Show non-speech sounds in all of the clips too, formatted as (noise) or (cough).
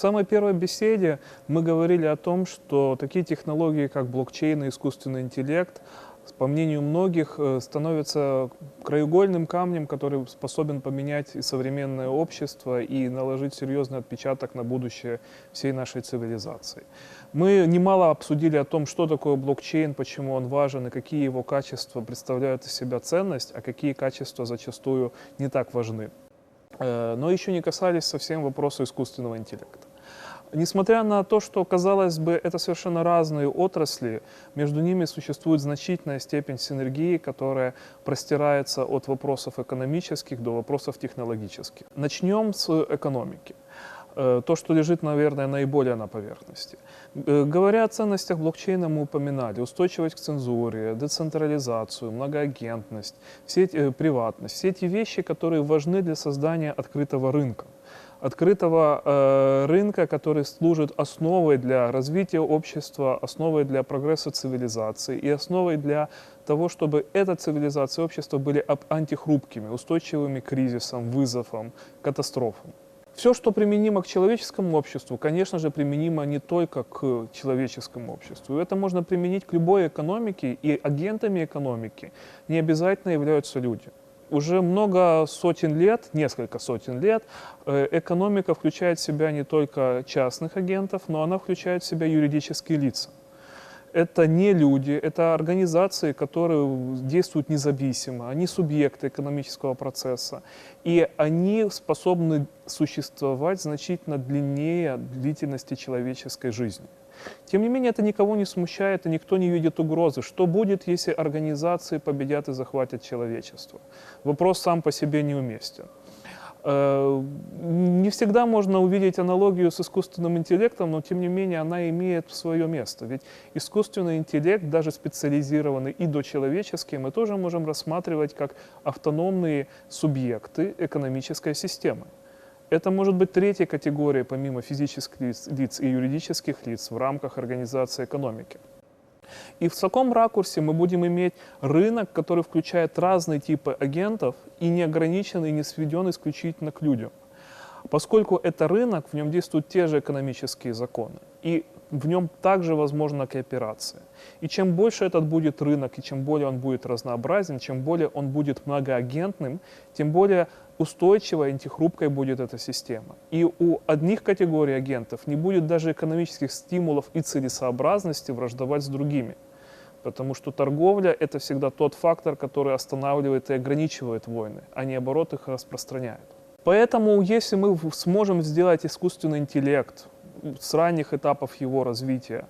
Самой первой беседе мы говорили о том, что такие технологии, как блокчейн и искусственный интеллект, по мнению многих, э, становятся краеугольным камнем, который способен поменять и современное общество и наложить серьезный отпечаток на будущее всей нашей цивилизации. Мы немало обсудили о том, что такое блокчейн, почему он важен и какие его качества представляют из себя ценность, а какие качества зачастую не так важны. Э, но еще не касались совсем вопроса искусственного интеллекта. Несмотря на то, что, казалось бы, это совершенно разные отрасли, между ними существует значительная степень синергии, которая простирается от вопросов экономических до вопросов технологических. Начнем с экономики. Э, то, что лежит, наверное, наиболее на поверхности. Э, говоря о ценностях блокчейна, мы упоминали устойчивость к цензуре, децентрализацию, многоагентность, все эти, приватность, все эти вещи, которые важны для создания открытого рынка открытого э, рынка, который служит основой для развития общества, основой для прогресса цивилизации и основой для того, чтобы эта цивилизация и общество были антихрупкими, устойчивыми к кризисам, вызовам, катастрофам. Все, что применимо к человеческому обществу, конечно же, применимо не только к человеческому обществу. Это можно применить к любой экономике, и агентами экономики не обязательно являются люди. Уже много сотен лет, несколько сотен лет, э, экономика включает в себя не только частных агентов, но она включает в себя юридические лица это не люди, это организации, которые действуют независимо, они субъекты экономического процесса, и они способны существовать значительно длиннее длительности человеческой жизни. Тем не менее, это никого не смущает, и никто не видит угрозы. Что будет, если организации победят и захватят человечество? Вопрос сам по себе неуместен. Э, не всегда можно увидеть аналогию с искусственным интеллектом, но тем не менее она имеет свое место. Ведь искусственный интеллект, даже специализированный и дочеловеческий, мы тоже можем рассматривать как автономные субъекты экономической системы. Это может быть третья категория, помимо физических лиц, лиц и юридических лиц в рамках организации экономики. И в таком ракурсе мы будем иметь рынок, который включает разные типы агентов и не ограничен и не сведен исключительно к людям. Поскольку это рынок, в нем действуют те же экономические законы. И в нем также возможна кооперация. И чем больше этот будет рынок, и чем более он будет разнообразен, чем более он будет многоагентным, тем более устойчивой, антихрупкой будет эта система. И у одних категорий агентов не будет даже экономических стимулов и целесообразности враждовать с другими. Потому что торговля – это всегда тот фактор, который останавливает и ограничивает войны, а не наоборот их распространяет. Поэтому, если мы сможем сделать искусственный интеллект с ранних этапов его развития,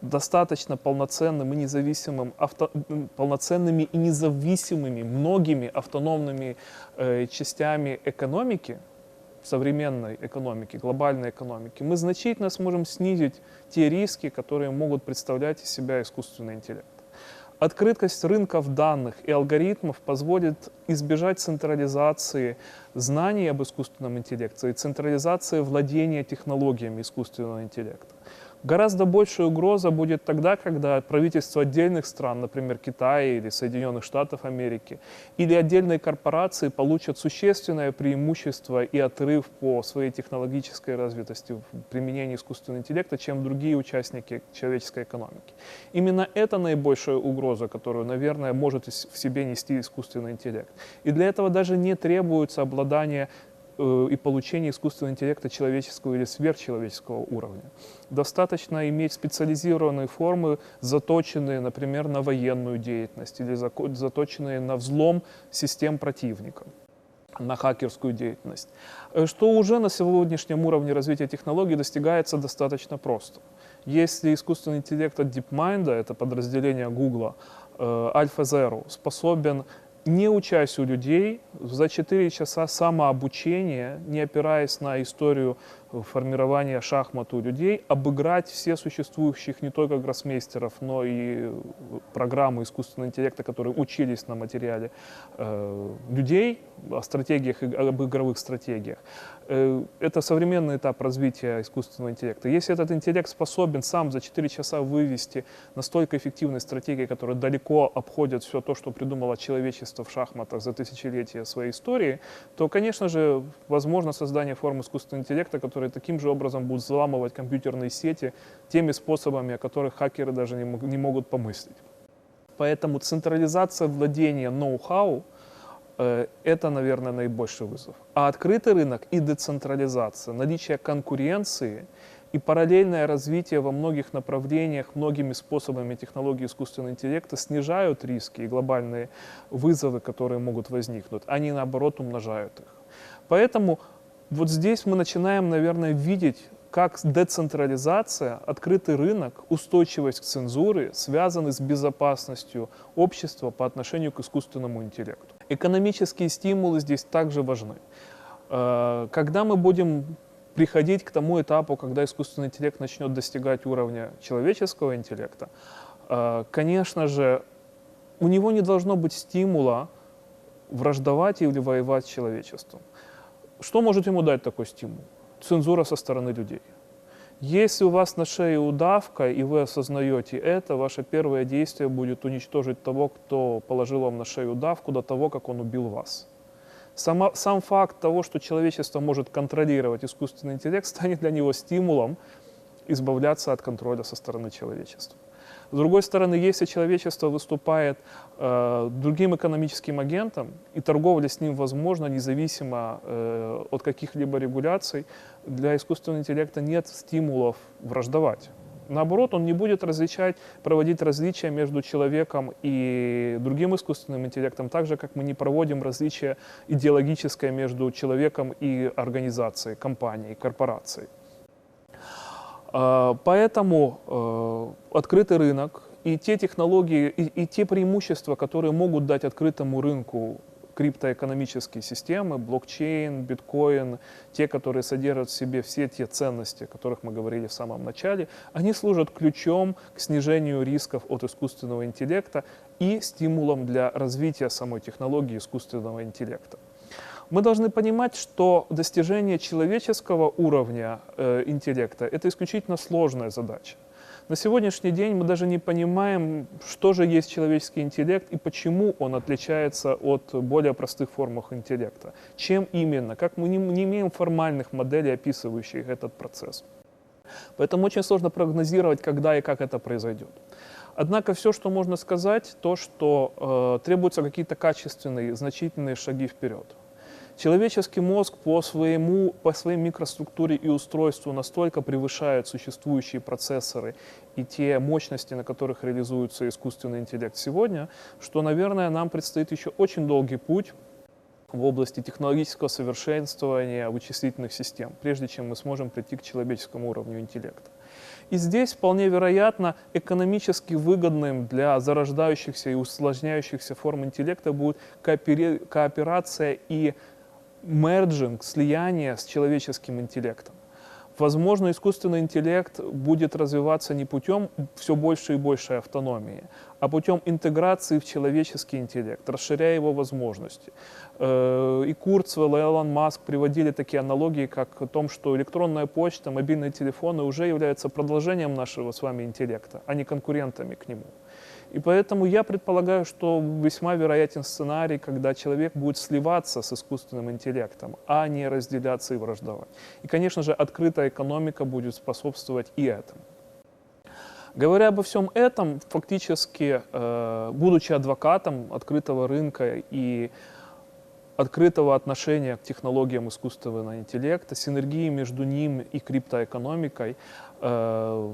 достаточно полноценным и независимым, авто, полноценными и независимыми многими автономными э, частями экономики, современной экономики, глобальной экономики, мы значительно сможем снизить те риски, которые могут представлять из себя искусственный интеллект. Открытость рынков данных и алгоритмов позволит избежать централизации знаний об искусственном интеллекте и централизации владения технологиями искусственного интеллекта. Гораздо большая угроза будет тогда, когда правительство отдельных стран, например, Китая или Соединенных Штатов Америки, или отдельные корпорации получат существенное преимущество и отрыв по своей технологической развитости в применении искусственного интеллекта, чем другие участники человеческой экономики. Именно это наибольшая угроза, которую, наверное, может в себе нести искусственный интеллект. И для этого даже не требуется обладание и получения искусственного интеллекта человеческого или сверхчеловеческого уровня. Достаточно иметь специализированные формы, заточенные, например, на военную деятельность или заточенные на взлом систем противника на хакерскую деятельность, э, что уже на сегодняшнем уровне развития технологий достигается достаточно просто. Если искусственный интеллект от DeepMind, это подразделение Google, э, AlphaZero, способен не учась у людей, за 4 часа самообучения, не опираясь на историю формирования шахмат у людей, обыграть все существующих не только гроссмейстеров, но и программы искусственного интеллекта, которые учились на материале э, людей, о стратегиях, об игровых стратегиях. Э, это современный этап развития искусственного интеллекта. Если этот интеллект способен сам за 4 часа вывести настолько эффективные стратегии, которые далеко обходят все то, что придумало человечество в шахматах за тысячелетия своей истории, то, конечно же, возможно создание форм искусственного интеллекта, который которые таким же образом будут взламывать компьютерные сети теми способами, о которых хакеры даже не, не могут помыслить. Поэтому централизация владения ноу-хау э, это, наверное, наибольший вызов. А открытый рынок и децентрализация, наличие конкуренции и параллельное развитие во многих направлениях, многими способами технологии искусственного интеллекта снижают риски и глобальные вызовы, которые могут возникнуть. Они, наоборот, умножают их. Поэтому вот здесь мы начинаем, наверное, видеть как децентрализация, открытый рынок, устойчивость к цензуре связаны с безопасностью общества по отношению к искусственному интеллекту. Экономические стимулы здесь также важны. Э, когда мы будем приходить к тому этапу, когда искусственный интеллект начнет достигать уровня человеческого интеллекта, э, конечно же, у него не должно быть стимула враждовать или воевать с человечеством. Что может ему дать такой стимул? цензура со стороны людей. Если у вас на шее удавка, и вы осознаете это, ваше первое действие будет уничтожить того, кто положил вам на шею удавку, до того, как он убил вас. Сама, сам факт того, что человечество может контролировать искусственный интеллект, (laughs) станет для него стимулом избавляться от контроля со стороны человечества. С другой стороны, если человечество выступает э, другим экономическим агентом, и торговля с ним возможна независимо э, от каких-либо регуляций, для искусственного интеллекта нет стимулов враждовать. Наоборот, он не будет различать, проводить различия между человеком и другим искусственным интеллектом, так же, как мы не проводим различия идеологическое между человеком и организацией, компанией, корпорацией. А, поэтому э, открытый рынок и те технологии, и, и те преимущества, которые могут дать открытому рынку криптоэкономические системы, блокчейн, биткоин, те, которые содержат в себе все те ценности, о которых мы говорили в самом начале, они служат ключом к снижению рисков от искусственного интеллекта и стимулом для развития самой технологии искусственного интеллекта. Мы должны понимать, что достижение человеческого уровня э, интеллекта – это исключительно сложная задача. На сегодняшний день мы даже не понимаем, что же есть человеческий интеллект и почему он отличается от более простых форм интеллекта. Чем именно, как мы не, не имеем формальных моделей, описывающих этот процесс. Поэтому очень сложно прогнозировать, когда и как это произойдет. Однако все, что можно сказать, то, что э, требуются какие-то качественные, значительные шаги вперед. Человеческий мозг по, своему, по своей микроструктуре и устройству настолько превышает существующие процессоры и те мощности, на которых реализуется искусственный интеллект сегодня, что, наверное, нам предстоит еще очень долгий путь в области технологического совершенствования вычислительных систем, прежде чем мы сможем прийти к человеческому уровню интеллекта. И здесь вполне вероятно экономически выгодным для зарождающихся и усложняющихся форм интеллекта будет кооперация и мерджинг, слияние с человеческим интеллектом. Возможно, искусственный интеллект будет развиваться не путем все больше и большей автономии, а путем интеграции в человеческий интеллект, расширяя его возможности. Э, и Курцвелл, и Элон Маск приводили такие аналогии, как о том, что электронная почта, мобильные телефоны уже являются продолжением нашего с вами интеллекта, а не конкурентами к нему. И поэтому я предполагаю, что весьма вероятен сценарий, когда человек будет сливаться с искусственным интеллектом, а не разделяться и враждовать. И, конечно же, открытая экономика будет способствовать и этому. Говоря обо всем этом, фактически, э, будучи адвокатом открытого рынка и открытого отношения к технологиям искусственного интеллекта, синергии между ним и криптоэкономикой, э,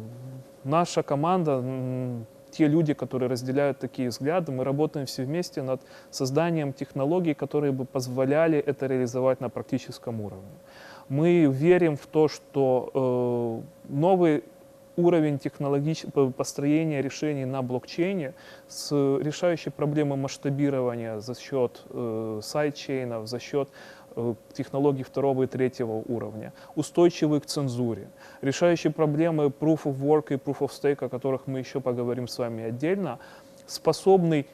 наша команда те люди, которые разделяют такие взгляды, мы работаем все вместе над созданием технологий, которые бы позволяли это реализовать на практическом уровне. Мы верим в то, что э, новый уровень технологического построения решений на блокчейне с решающей проблемой масштабирования за счет э, сайдчейнов, за счет технологий второго и третьего уровня, устойчивый к цензуре, решающие проблемы Proof of Work и Proof of Stake, о которых мы еще поговорим с вами отдельно, способный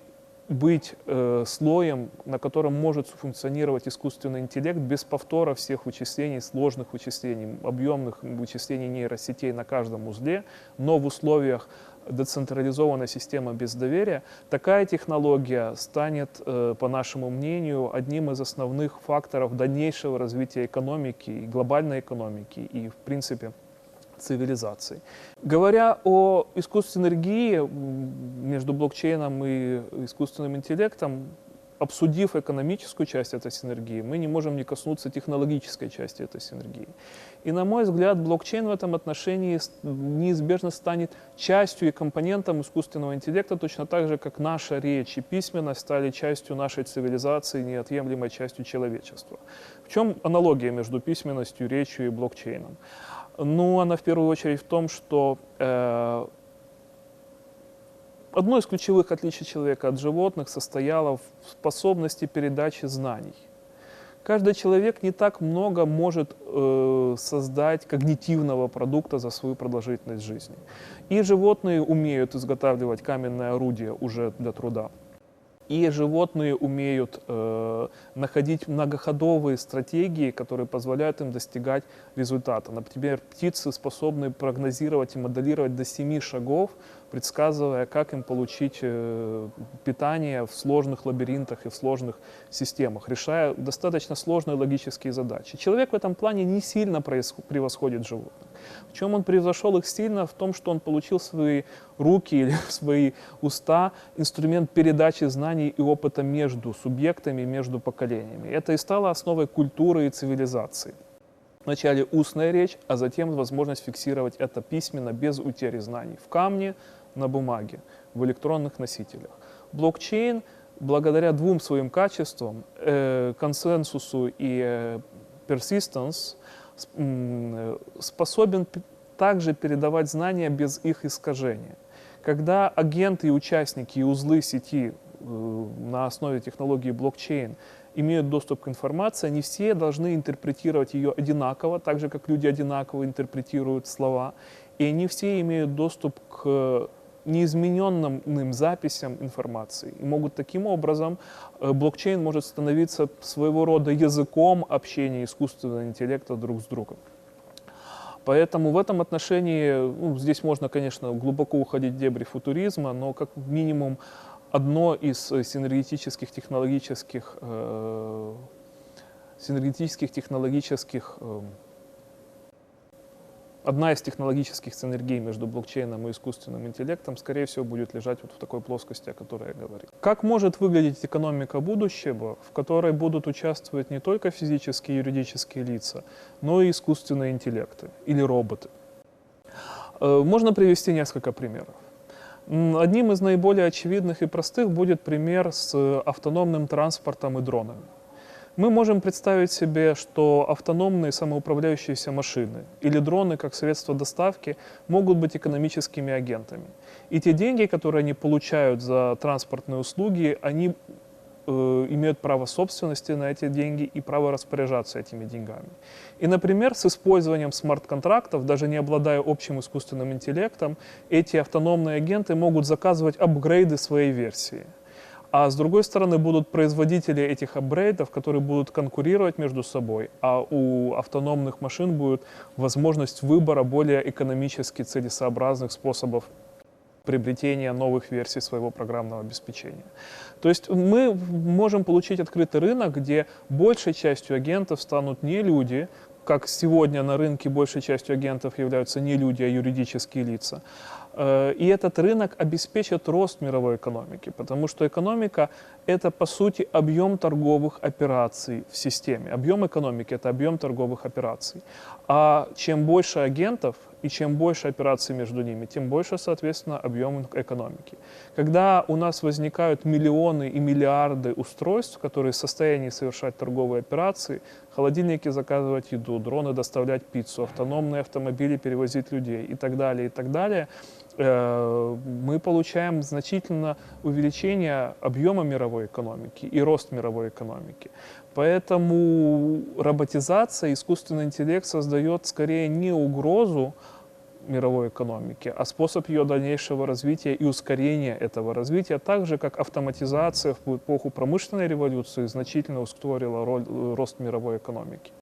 быть э, слоем, на котором может функционировать искусственный интеллект без повтора всех вычислений, сложных вычислений, объемных вычислений нейросетей на каждом узле, но в условиях децентрализованная система без доверия, такая технология станет, э, по нашему мнению, одним из основных факторов дальнейшего развития экономики, и глобальной экономики и, в принципе, цивилизаций. Говоря о искусственной энергии между блокчейном и искусственным интеллектом, обсудив экономическую часть этой синергии, мы не можем не коснуться технологической части этой синергии. И, на мой взгляд, блокчейн в этом отношении неизбежно станет частью и компонентом искусственного интеллекта, точно так же, как наша речь и письменность стали частью нашей цивилизации, неотъемлемой частью человечества. В чем аналогия между письменностью, речью и блокчейном? Ну, она в первую очередь в том, что э, Одно из ключевых отличий человека от животных состояло в способности передачи знаний. Каждый человек не так много может э, создать когнитивного продукта за свою продолжительность жизни. И животные умеют изготавливать каменное орудие уже для труда. И животные умеют э, находить многоходовые стратегии, которые позволяют им достигать результата. Например, птицы способны прогнозировать и моделировать до 7 шагов предсказывая, как им получить э, питание в сложных лабиринтах и в сложных системах, решая достаточно сложные логические задачи. Человек в этом плане не сильно превосходит животных. В чем он превзошел их сильно? В том, что он получил свои руки или (laughs) свои уста инструмент передачи знаний и опыта между субъектами, между поколениями. Это и стало основой культуры и цивилизации. Вначале устная речь, а затем возможность фиксировать это письменно, без утери знаний. В камне, на бумаге, в электронных носителях. Блокчейн благодаря двум своим качествам, э, консенсусу и э, persistence, э, способен также передавать знания без их искажения. Когда агенты и участники и узлы сети э, на основе технологии блокчейн имеют доступ к информации, они все должны интерпретировать ее одинаково, так же, как люди одинаково интерпретируют слова, и они все имеют доступ к неизмененным записям информации. И могут таким образом, э, блокчейн может становиться своего рода языком общения искусственного интеллекта друг с другом. Поэтому в этом отношении, ну, здесь можно, конечно, глубоко уходить в дебри футуризма, но как минимум одно из синергетических технологических, э, синергетических технологических э, одна из технологических синергий между блокчейном и искусственным интеллектом, скорее всего, будет лежать вот в такой плоскости, о которой я говорил. Как может выглядеть экономика будущего, в которой будут участвовать не только физические и юридические лица, но и искусственные интеллекты или роботы? Э, можно привести несколько примеров. Одним из наиболее очевидных и простых будет пример с автономным транспортом и дронами мы можем представить себе, что автономные самоуправляющиеся машины или дроны как средство доставки могут быть экономическими агентами. И те деньги, которые они получают за транспортные услуги, они э, имеют право собственности на эти деньги и право распоряжаться этими деньгами. И, например, с использованием смарт-контрактов, даже не обладая общим искусственным интеллектом, эти автономные агенты могут заказывать апгрейды своей версии. А с другой стороны будут производители этих апгрейдов, которые будут конкурировать между собой, а у автономных машин будет возможность выбора более экономически целесообразных способов приобретения новых версий своего программного обеспечения. То есть мы можем получить открытый рынок, где большей частью агентов станут не люди, как сегодня на рынке большей частью агентов являются не люди, а юридические лица. Э, и этот рынок обеспечит рост мировой экономики, потому что экономика – это, по сути, объем торговых операций в системе. Объем экономики – это объем торговых операций. А чем больше агентов и чем больше операций между ними, тем больше, соответственно, объем экономики. Когда у нас возникают миллионы и миллиарды устройств, которые в состоянии совершать торговые операции, холодильники заказывать еду, дроны доставлять пиццу, автономные автомобили перевозить людей и так далее, и так далее, мы получаем значительно увеличение объема мировой экономики и рост мировой экономики. Поэтому роботизация, искусственный интеллект создает скорее не угрозу мировой экономики, а способ ее дальнейшего развития и ускорения этого развития, так же как автоматизация в эпоху промышленной революции значительно ускорила роль, рост мировой экономики.